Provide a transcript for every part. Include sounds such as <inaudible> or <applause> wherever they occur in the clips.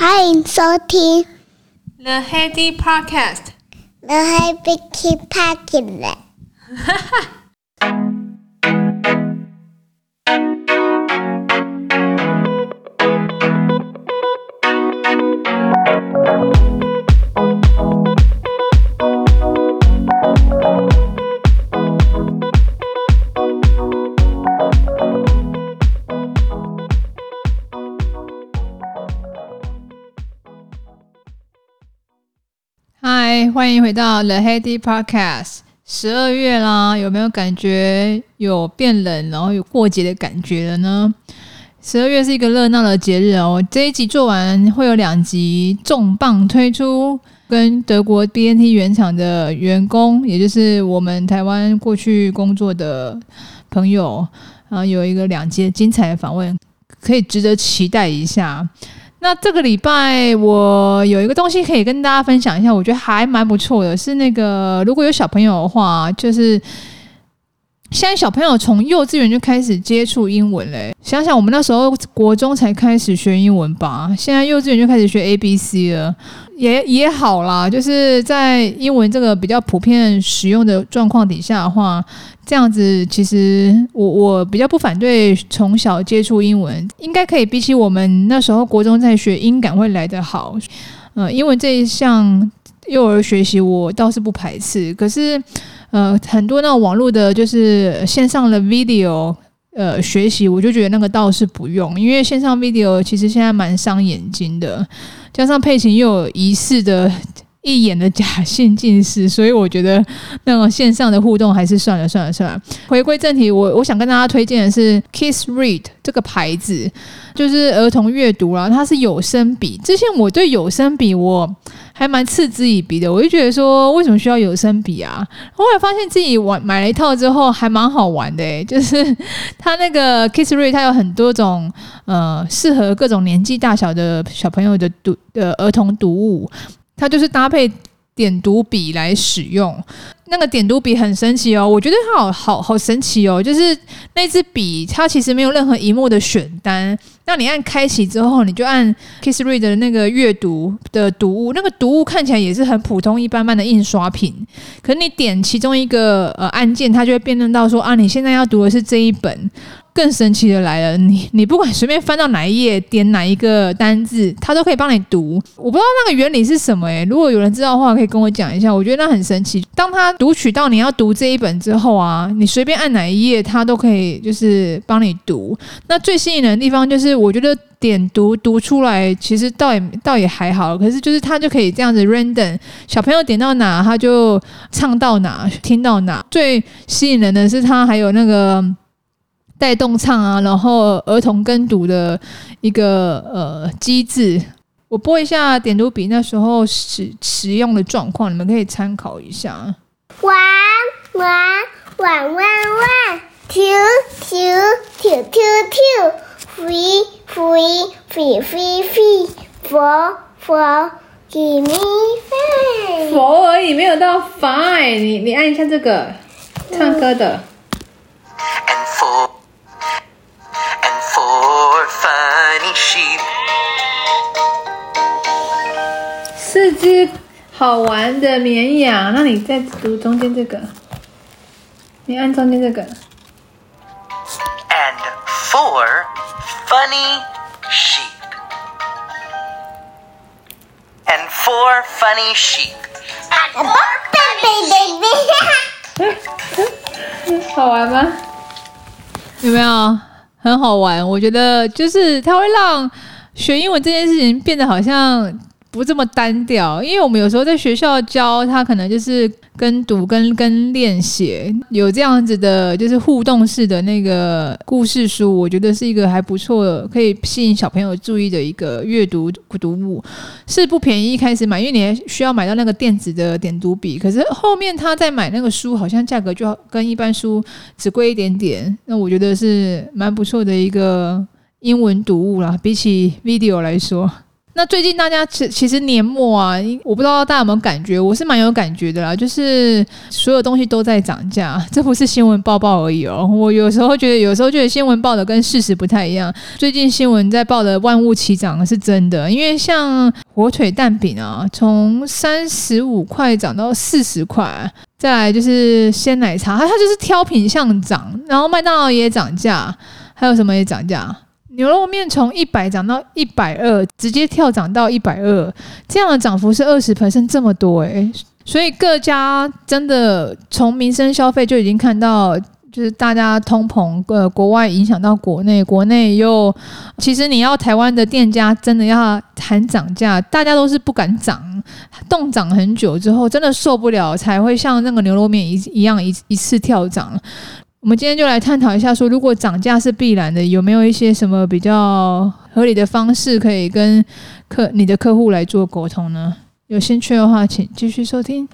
欢迎收听 The Heady Podcast。The Heady Podcast。哈哈。 <laughs> 欢迎回到 The Heady Podcast。十二月啦，有没有感觉有变冷，然后有过节的感觉了呢？十二月是一个热闹的节日哦。这一集做完会有两集重磅推出，跟德国 BNT 原厂的员工，也就是我们台湾过去工作的朋友，然后有一个两集精彩的访问，可以值得期待一下。那这个礼拜我有一个东西可以跟大家分享一下，我觉得还蛮不错的，是那个如果有小朋友的话，就是现在小朋友从幼稚园就开始接触英文嘞。想想我们那时候国中才开始学英文吧，现在幼稚园就开始学 A B C 了，也也好啦。就是在英文这个比较普遍使用的状况底下的话。这样子，其实我我比较不反对从小接触英文，应该可以比起我们那时候国中在学音感会来得好。呃，英文这一项幼儿学习我倒是不排斥，可是呃很多那种网络的，就是线上的 video 呃学习，我就觉得那个倒是不用，因为线上 video 其实现在蛮伤眼睛的，加上配琴又有疑似的。一眼的假性近视，所以我觉得那种线上的互动还是算了算了算了。回归正题，我我想跟大家推荐的是 Kiss Read 这个牌子，就是儿童阅读啦，它是有声笔。之前我对有声笔我还蛮嗤之以鼻的，我就觉得说为什么需要有声笔啊？后来发现自己玩买了一套之后还蛮好玩的，欸，就是它那个 Kiss Read 它有很多种呃适合各种年纪大小的小朋友的读的儿童读物。它就是搭配点读笔来使用，那个点读笔很神奇哦，我觉得它好好好神奇哦，就是那支笔它其实没有任何一幕的选单，那你按开启之后，你就按 Kiss Read 的那个阅读的读物，那个读物看起来也是很普通一般般的印刷品，可是你点其中一个呃按键，它就会辨认到说啊，你现在要读的是这一本。更神奇的来了，你你不管随便翻到哪一页，点哪一个单字，它都可以帮你读。我不知道那个原理是什么诶、如果有人知道的话，可以跟我讲一下。我觉得那很神奇。当它读取到你要读这一本之后啊，你随便按哪一页，它都可以就是帮你读。那最吸引人的地方就是，我觉得点读读出来，其实倒也倒也还好。可是就是它就可以这样子 random，小朋友点到哪，他就唱到哪，听到哪。最吸引人的是，它还有那个。带动唱啊，然后儿童跟读的一个呃机制，我播一下点读笔那时候使使用的状况，你们可以参考一下。One one one one one two two two two two three three three three three four four give me five。four 而已，没有到 five。你你按一下这个唱歌的。四只好玩的绵羊，那你再读中间这个，你按中间这个。And four funny sheep. And four funny sheep. <laughs> 好玩吗？有没有？ 很好玩，我觉得就是它会让学英文这件事情变得好像不这么单调，因为我们有时候在学校教他，可能就是跟读跟跟练写，有这样子的，就是互动式的那个故事书，我觉得是一个还不错，可以吸引小朋友注意的一个阅读读物，是不便宜，一开始买，因为你还需要买到那个电子的点读笔，可是后面他在买那个书，好像价格就跟一般书只贵一点点，那我觉得是蛮不错的一个英文读物啦，比起 video 来说。那最近大家其其实年末啊，我不知道大家有没有感觉，我是蛮有感觉的啦，就是所有东西都在涨价，这不是新闻报报而已哦。我有时候觉得，有时候觉得新闻报的跟事实不太一样。最近新闻在报的万物齐涨是真的，因为像火腿蛋饼啊，从三十五块涨到四十块，再来就是鲜奶茶，它它就是挑品项涨，然后麦当劳也涨价，还有什么也涨价。牛肉面从一百涨到一百二，直接跳涨到一百二，这样的涨幅是二十 percent 这么多诶、所以各家真的从民生消费就已经看到，就是大家通膨，呃，国外影响到国内，国内又其实你要台湾的店家真的要喊涨价，大家都是不敢涨，冻涨很久之后真的受不了，才会像那个牛肉面一一样一一次跳涨。我们今天就来探讨一下，说如果涨价是必然的，有没有一些什么比较合理的方式可以跟客你的客户来做沟通呢？有兴趣的话，请继续收听。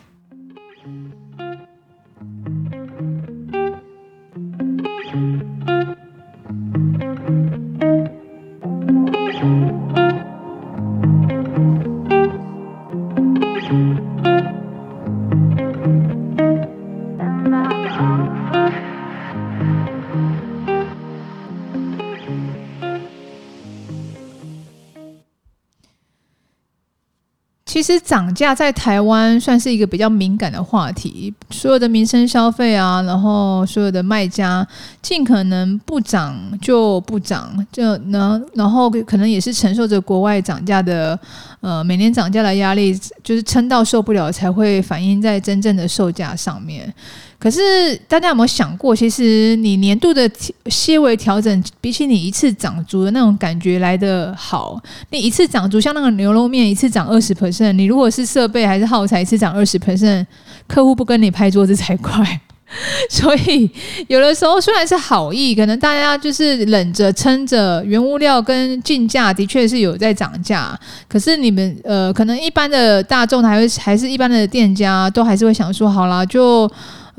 其实涨价在台湾算是一个比较敏感的话题，所有的民生消费啊，然后所有的卖家尽可能不涨就不涨，就能然后可能也是承受着国外涨价的呃每年涨价的压力，就是撑到受不了才会反映在真正的售价上面。可是大家有没有想过，其实你年度的些微调整，比起你一次涨足的那种感觉来的好。你一次涨足，像那个牛肉面一次涨二十 percent，你如果是设备还是耗材，一次涨二十 percent，客户不跟你拍桌子才怪。<laughs> 所以有的时候虽然是好意，可能大家就是忍着撑着，原物料跟进价的确是有在涨价。可是你们呃，可能一般的大众还会还是一般的店家，都还是会想说，好啦，就。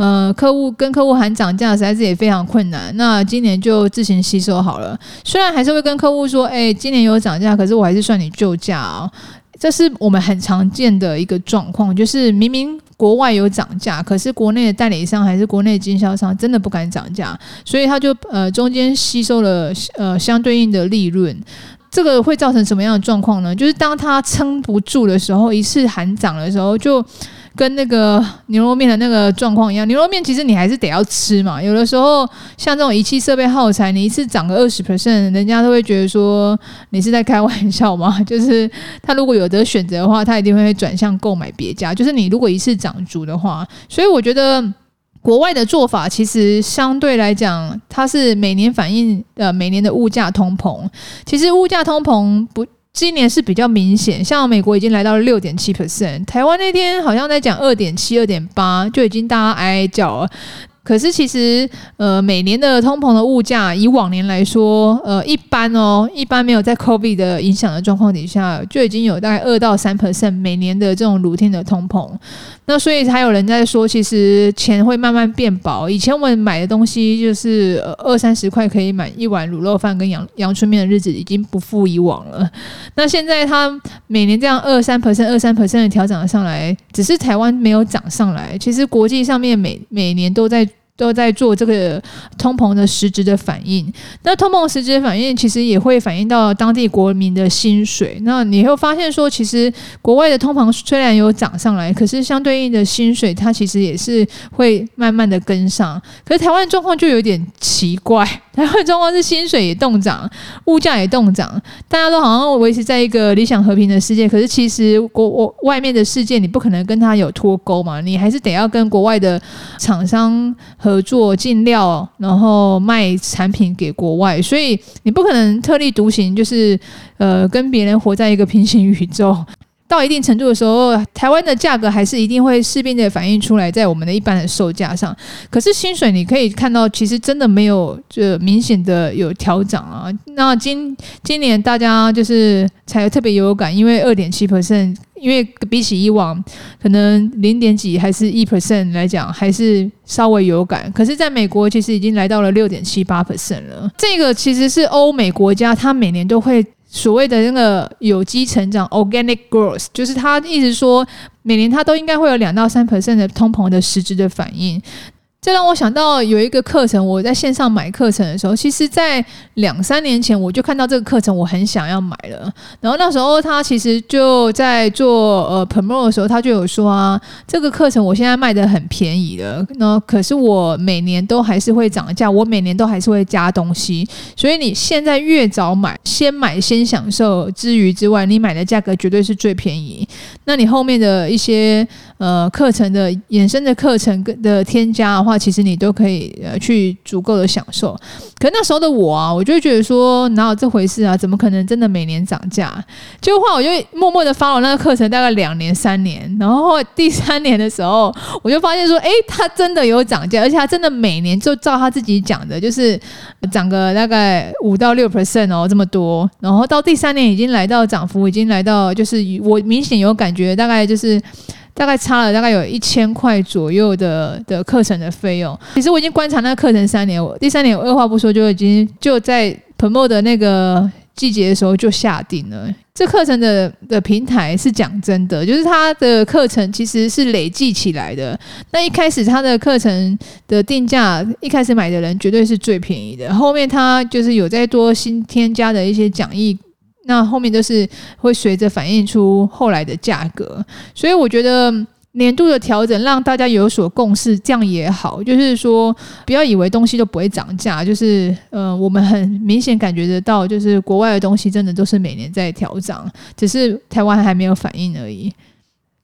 呃，客户跟客户喊涨价，实在是也非常困难。那今年就自行吸收好了。虽然还是会跟客户说，哎，今年有涨价，可是我还是算你旧价哦。这是我们很常见的一个状况，就是明明国外有涨价，可是国内的代理商还是国内的经销商真的不敢涨价，所以他就呃中间吸收了呃相对应的利润。这个会造成什么样的状况呢？就是当他撑不住的时候，一次喊涨的时候就。跟那个牛肉面的那个状况一样，牛肉面其实你还是得要吃嘛。有的时候像这种仪器设备耗材，你一次涨个二十 percent，人家都会觉得说你是在开玩笑嘛。<laughs> 就是他如果有得选择的话，他一定会转向购买别家。就是你如果一次涨足的话，所以我觉得国外的做法其实相对来讲，它是每年反映呃每年的物价通膨。其实物价通膨不。今年是比较明显，像美国已经来到了六点七 percent，台湾那天好像在讲二点七、二点八，就已经大家哀哀叫了。可是其实，呃，每年的通膨的物价，以往年来说，呃，一般哦，一般没有在 COVID 的影响的状况底下，就已经有大概二到三 percent 每年的这种露天的通膨。那所以还有人在说，其实钱会慢慢变薄。以前我们买的东西就是二三十块可以买一碗卤肉饭跟阳阳春面的日子，已经不复以往了。那现在它每年这样二三 percent、二三 percent 的调整上来，只是台湾没有涨上来。其实国际上面每每年都在。都在做这个通膨的实质的反应，那通膨实质的反应其实也会反映到当地国民的薪水。那你会发现说，其实国外的通膨虽然有涨上来，可是相对应的薪水它其实也是会慢慢的跟上。可是台湾状况就有点奇怪，台湾状况是薪水也动涨，物价也动涨，大家都好像维持在一个理想和平的世界。可是其实国我外面的世界你不可能跟他有脱钩嘛，你还是得要跟国外的厂商合作进料，然后卖产品给国外，所以你不可能特立独行，就是呃跟别人活在一个平行宇宙。到一定程度的时候，台湾的价格还是一定会势必的反映出来在我们的一般的售价上。可是薪水你可以看到，其实真的没有这明显的有调涨啊。那今今年大家就是才特别有感，因为二点七 percent。因为比起以往，可能零点几还是一 percent 来讲，还是稍微有感。可是，在美国其实已经来到了六点七八 percent 了。这个其实是欧美国家，它每年都会所谓的那个有机成长 （organic growth），就是他一直说每年他都应该会有两到三 percent 的通膨的实质的反应。这让我想到有一个课程，我在线上买课程的时候，其实，在两三年前我就看到这个课程，我很想要买了。然后那时候他其实就在做呃 promo 的时候，他就有说啊，这个课程我现在卖得很便宜的，那可是我每年都还是会涨价，我每年都还是会加东西，所以你现在越早买，先买先享受之余之外，你买的价格绝对是最便宜。那你后面的一些呃课程的衍生的课程的添加的话，话其实你都可以呃去足够的享受，可那时候的我啊，我就觉得说哪有这回事啊？怎么可能真的每年涨价？就话我就默默的发了那个课程大概两年三年，然后，第三年的时候，我就发现说，诶，他真的有涨价，而且他真的每年就照他自己讲的，就是涨个大概五到六 percent 哦，这么多。然后到第三年已经来到涨幅，已经来到就是我明显有感觉，大概就是。大概差了大概有一千块左右的的课程的费用。其实我已经观察那个课程三年，我第三年我二话不说就已经就在 promo 的那个季节的时候就下定了。这课程的的平台是讲真的，就是它的课程其实是累计起来的。那一开始它的课程的定价，一开始买的人绝对是最便宜的。后面它就是有再多新添加的一些讲义。那后面就是会随着反映出后来的价格，所以我觉得年度的调整让大家有所共识，这样也好。就是说，不要以为东西都不会涨价，就是呃，我们很明显感觉得到，就是国外的东西真的都是每年在调涨，只是台湾还没有反应而已。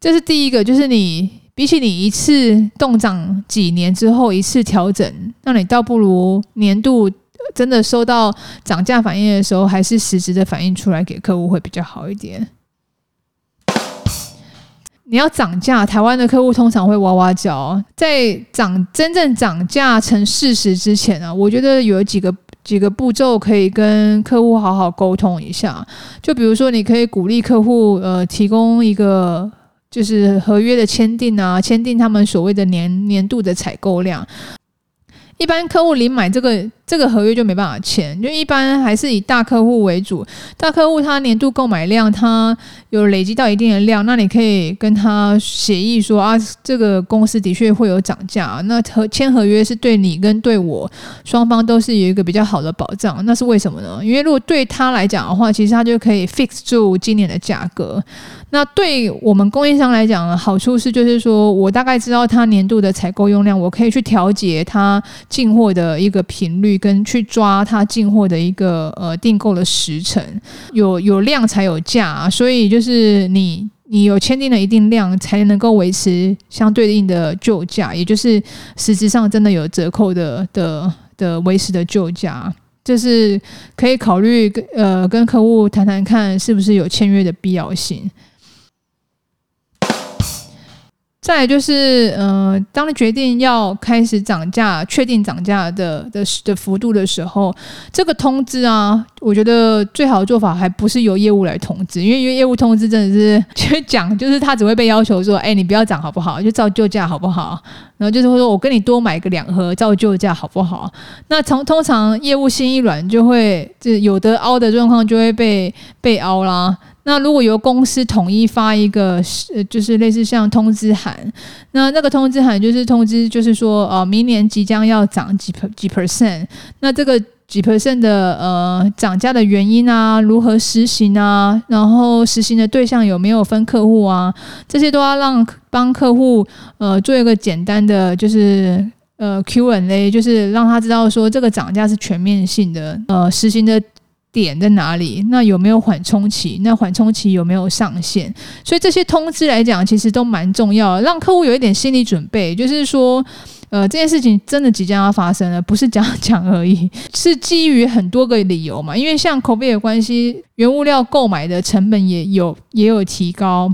这是第一个，就是你比起你一次动涨几年之后一次调整，那你倒不如年度。真的收到涨价反应的时候，还是实质的反应出来给客户会比较好一点。你要涨价，台湾的客户通常会哇哇叫。在涨真正涨价成事实之前啊，我觉得有几个几个步骤可以跟客户好好沟通一下。就比如说，你可以鼓励客户呃提供一个就是合约的签订啊，签订他们所谓的年年度的采购量。一般客户临买这个。这个合约就没办法签，就一般还是以大客户为主。大客户他年度购买量，他有累积到一定的量，那你可以跟他协议说啊，这个公司的确会有涨价。那合签合约是对你跟对我双方都是有一个比较好的保障。那是为什么呢？因为如果对他来讲的话，其实他就可以 fix 住今年的价格。那对我们供应商来讲，好处是就是说我大概知道他年度的采购用量，我可以去调节他进货的一个频率。跟去抓他进货的一个呃订购的时程，有有量才有价，所以就是你你有签订了一定量，才能够维持相对应的旧价，也就是实质上真的有折扣的的的维持的旧价，这是可以考虑跟呃跟客户谈谈看，是不是有签约的必要性。再来就是，嗯、当你决定要开始涨价、确定涨价的的的幅度的时候，这个通知啊，我觉得最好的做法还不是由业务来通知，因为因为业务通知真的是去讲，就是他只会被要求说，哎，你不要涨好不好？就照旧价好不好？然后就是会说我跟你多买个两盒，照旧价好不好？那从通常业务心一软，就会就有的凹的状况就会被被凹啦。那如果由公司统一发一个，呃，就是类似像通知函，那那个通知函就是通知，就是说，呃，明年即将要涨几几 percent，那这个几 percent 的呃涨价的原因啊，如何实行啊，然后实行的对象有没有分客户啊，这些都要让帮客户呃做一个简单的，就是呃 Q&A，就是让他知道说这个涨价是全面性的，呃，实行的。点在哪里？那有没有缓冲期？那缓冲期有没有上限？所以这些通知来讲，其实都蛮重要的，让客户有一点心理准备，就是说，呃，这件事情真的即将要发生了，不是讲讲而已，是基于很多个理由嘛。因为像 COVID 的关系，原物料购买的成本也有也有提高，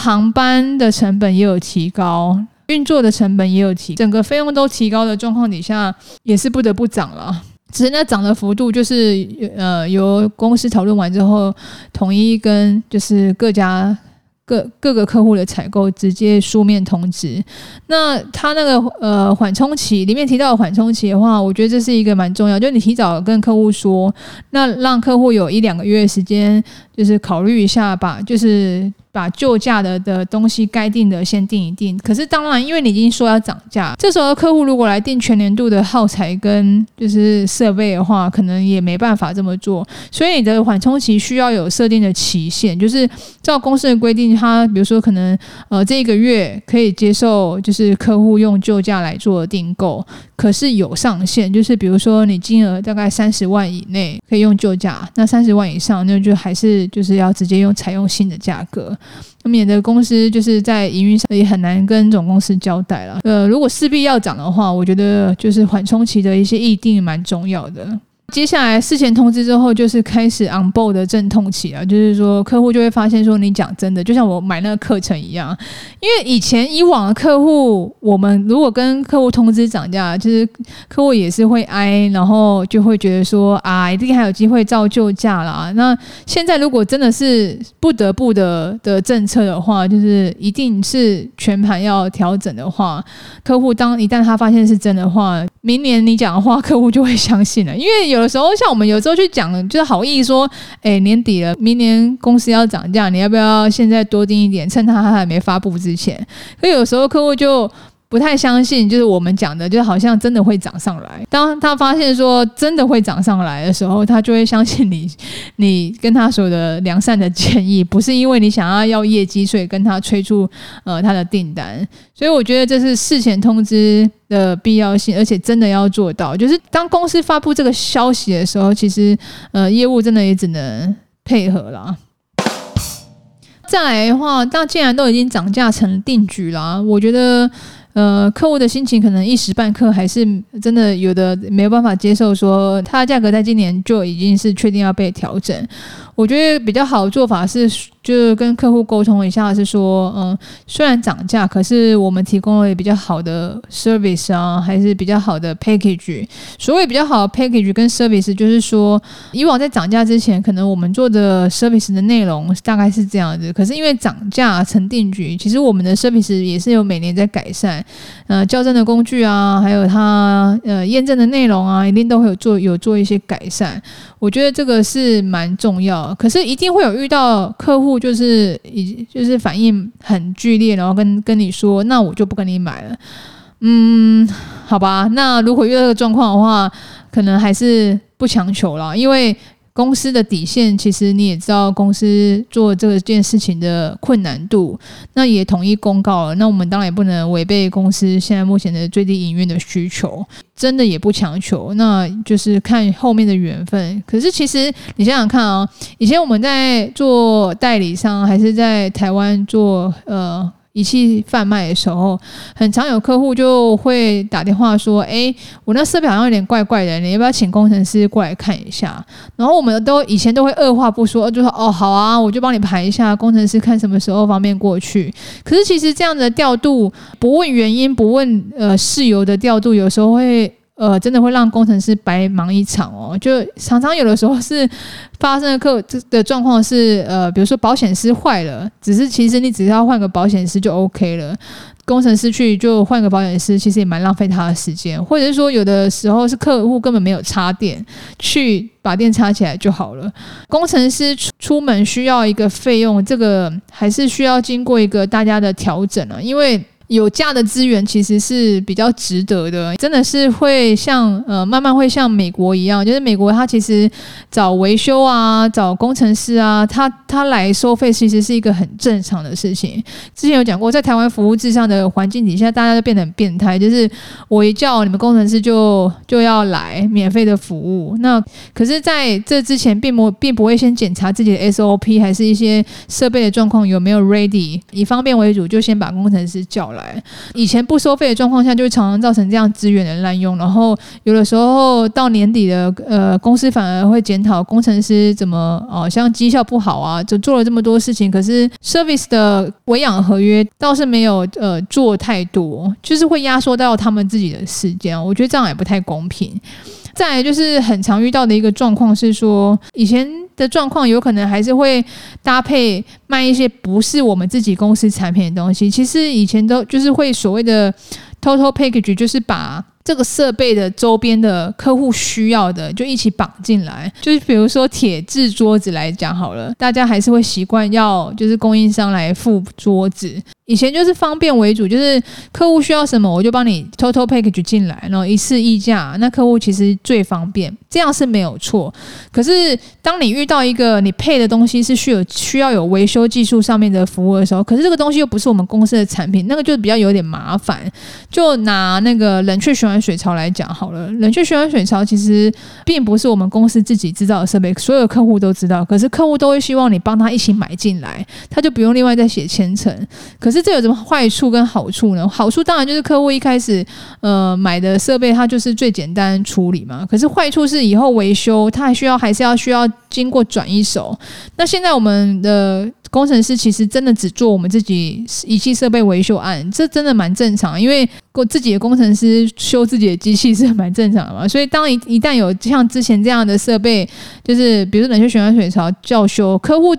航班的成本也有提高，运作的成本也有提，整个费用都提高的状况底下，也是不得不涨了。只是那涨的幅度就是呃由公司讨论完之后统一跟就是各家各各个客户的采购直接书面通知。那他那个呃缓冲期里面提到缓冲期的话，我觉得这是一个蛮重要，就是你提早跟客户说，那让客户有一两个月时间，就是考虑一下吧，就是。把旧价的的东西该定的先定一定，可是当然，因为你已经说要涨价，这时候客户如果来定全年度的耗材跟就是设备的话，可能也没办法这么做。所以你的缓冲期需要有设定的期限，就是照公司的规定，他比如说可能呃这一个月可以接受，就是客户用旧价来做订购，可是有上限，就是比如说你金额大概三十万以内可以用旧价，那三十万以上那就还是就是要直接用采用新的价格。免得公司就是在营运上也很难跟总公司交代了。呃，如果势必要涨的话，我觉得就是缓冲期的一些议定蛮重要的。接下来事前通知之后，就是开始 onboard 的阵痛期啊。就是说，客户就会发现说，你讲真的，就像我买那个课程一样。因为以前以往的客户，我们如果跟客户通知涨价，就是客户也是会挨，然后就会觉得说啊，一定还有机会照旧价啦。那现在如果真的是不得不的的政策的话，就是一定是全盘要调整的话，客户当一旦他发现是真的话，明年你讲的话，客户就会相信了，因为有。有时候像我们有时候去讲，就是好意说，哎，年底了，明年公司要涨价，你要不要现在多订一点，趁他还没发布之前？可有时候客户就。不太相信，就是我们讲的，就好像真的会涨上来。当他发现说真的会涨上来的时候，他就会相信你，<laughs> 你跟他说的良善的建议，不是因为你想要要业绩，所以跟他催促呃他的订单。所以我觉得这是事前通知的必要性，而且真的要做到。就是当公司发布这个消息的时候，其实呃业务真的也只能配合了。再来的话，那既然都已经涨价成定局了，我觉得。呃，客户的心情可能一时半刻还是真的有的没有办法接受，说它的价格在今年就已经是确定要被调整。我觉得比较好的做法是，就跟客户沟通一下，是说，嗯，虽然涨价，可是我们提供了比较好的 service 啊，还是比较好的 package。所谓比较好的 package 跟 service，就是说，以往在涨价之前，可能我们做的 service 的内容大概是这样子，可是因为涨价成定局，其实我们的 service 也是有每年在改善，呃，校正的工具啊，还有它呃验证的内容啊，一定都会有做有做一些改善。我觉得这个是蛮重要。可是一定会有遇到客户，就是已就是反应很剧烈，然后跟跟你说，那我就不跟你买了。嗯，好吧，那如果遇到这个状况的话，可能还是不强求了，因为。公司的底线，其实你也知道，公司做这件事情的困难度，那也统一公告了。那我们当然也不能违背公司现在目前的最低营运的需求，真的也不强求，那就是看后面的缘分。可是其实你想想看啊，以前我们在做代理商，还是在台湾做呃。仪器贩卖的时候，很常有客户就会打电话说：“哎，我那设备好像有点怪怪的，你要不要请工程师过来看一下？”然后我们都以前都会二话不说，就说：“哦，好啊，我就帮你排一下工程师，看什么时候方便过去。”可是其实这样的调度，不问原因，不问呃事由的调度，有时候会。呃，真的会让工程师白忙一场哦。就常常有的时候是发生的客的状况是，呃，比如说保险丝坏了，只是其实你只要换个保险丝就 OK 了。工程师去就换个保险丝，其实也蛮浪费他的时间。或者是说，有的时候是客户根本没有插电，去把电插起来就好了。工程师出门需要一个费用，这个还是需要经过一个大家的调整啊，因为。有价的资源其实是比较值得的，真的是会像呃慢慢会像美国一样，就是美国它其实找维修啊、找工程师啊，他他来收费其实是一个很正常的事情。之前有讲过，在台湾服务至上的环境底下，大家都变得很变态，就是我一叫你们工程师就就要来免费的服务。那可是在这之前，并不并不会先检查自己的 SOP，还是一些设备的状况有没有 ready，以方便为主，就先把工程师叫来。以前不收费的状况下，就常常造成这样资源的滥用。然后有的时候到年底的呃，公司反而会检讨工程师怎么哦，像绩效不好啊，就做了这么多事情，可是 service 的维养合约倒是没有呃做太多，就是会压缩到他们自己的时间。我觉得这样也不太公平。再来就是很常遇到的一个状况是说，以前的状况有可能还是会搭配卖一些不是我们自己公司产品的东西。其实以前都就是会所谓的 total package，就是把这个设备的周边的客户需要的就一起绑进来。就是比如说铁制桌子来讲好了，大家还是会习惯要就是供应商来付桌子。以前就是方便为主，就是客户需要什么，我就帮你 total package 进来，然后一次议价，那客户其实最方便，这样是没有错。可是当你遇到一个你配的东西是需有需要有维修技术上面的服务的时候，可是这个东西又不是我们公司的产品，那个就比较有点麻烦。就拿那个冷却循环水槽来讲好了，冷却循环水槽其实并不是我们公司自己制造的设备，所有客户都知道，可是客户都会希望你帮他一起买进来，他就不用另外再写签呈。可是这有什么坏处跟好处呢？好处当然就是客户一开始呃买的设备，它就是最简单处理嘛。可是坏处是以后维修，它还需要还是要需要经过转一手。那现在我们的工程师其实真的只做我们自己仪器设备维修案，这真的蛮正常，因为过自己的工程师修自己的机器是蛮正常的嘛。所以当一一旦有像之前这样的设备，就是比如说冷却循环水槽叫修，客户。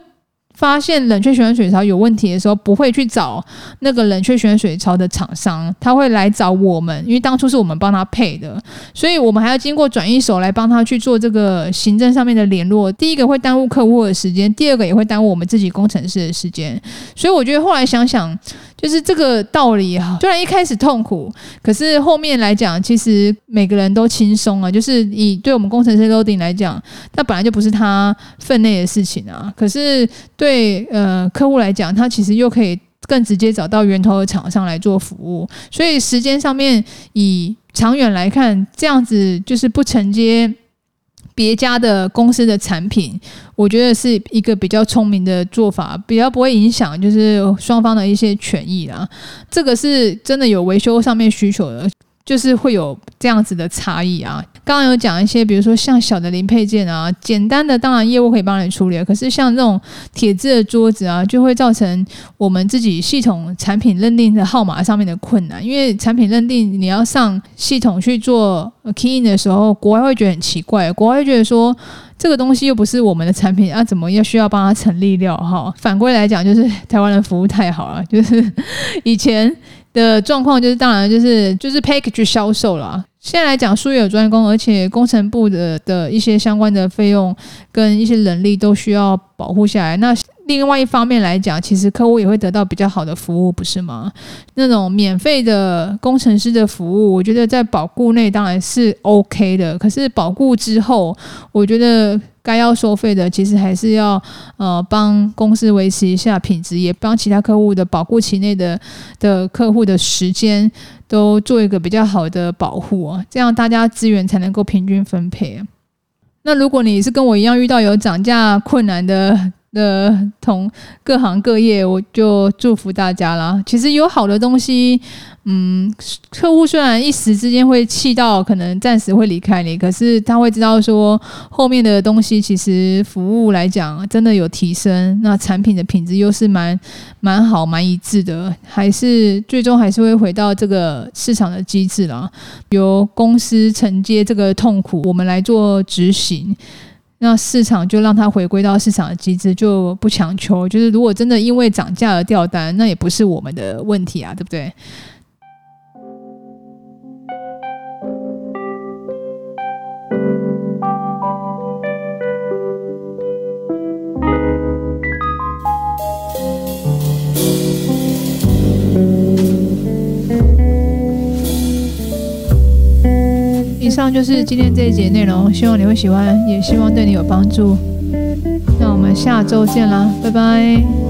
发现冷却循环水槽有问题的时候，不会去找那个冷却循环水槽的厂商，他会来找我们，因为当初是我们帮他配的，所以我们还要经过转一手来帮他去做这个行政上面的联络。第一个会耽误客户的时间，第二个也会耽误我们自己工程师的时间。所以我觉得后来想想。就是这个道理哈，虽然一开始痛苦，可是后面来讲，其实每个人都轻松啊。就是以对我们工程师 loading 来讲，那本来就不是他分内的事情啊。可是对呃客户来讲，他其实又可以更直接找到源头的厂商来做服务。所以时间上面以长远来看，这样子就是不承接。别家的公司的产品，我觉得是一个比较聪明的做法，比较不会影响就是双方的一些权益啦。这个是真的有维修上面需求的。就是会有这样子的差异啊。刚刚有讲一些，比如说像小的零配件啊，简单的当然业务可以帮你处理，可是像这种铁质的桌子啊，就会造成我们自己系统产品认定的号码上面的困难。因为产品认定你要上系统去做 key in 的时候，国外会觉得很奇怪，国外会觉得说这个东西又不是我们的产品啊，怎么要需要帮他成立料哈？反过来讲，就是台湾的服务太好了，<laughs> 就是以前。的状况就是，当然就是就是 package 销售了。现在来讲，术业有专攻，而且工程部的的一些相关的费用跟一些人力都需要保护下来。那另外一方面来讲，其实客户也会得到比较好的服务，不是吗？那种免费的工程师的服务，我觉得在保固内当然是 OK 的。可是保固之后，我觉得该要收费的，其实还是要呃帮公司维持一下品质，也帮其他客户的保固期内的的客户的时间都做一个比较好的保护啊，这样大家资源才能够平均分配。那如果你是跟我一样遇到有涨价困难的，的同各行各业，我就祝福大家啦。其实有好的东西，嗯，客户虽然一时之间会气到，可能暂时会离开你，可是他会知道说后面的东西其实服务来讲真的有提升，那产品的品质又是蛮蛮好、蛮一致的，还是最终还是会回到这个市场的机制啦，由公司承接这个痛苦，我们来做执行。那市场就让它回归到市场的机制，就不强求。就是如果真的因为涨价而掉单，那也不是我们的问题啊，对不对？以上就是今天这一节内容，希望你会喜欢，也希望对你有帮助。那我们下周见啦，拜拜。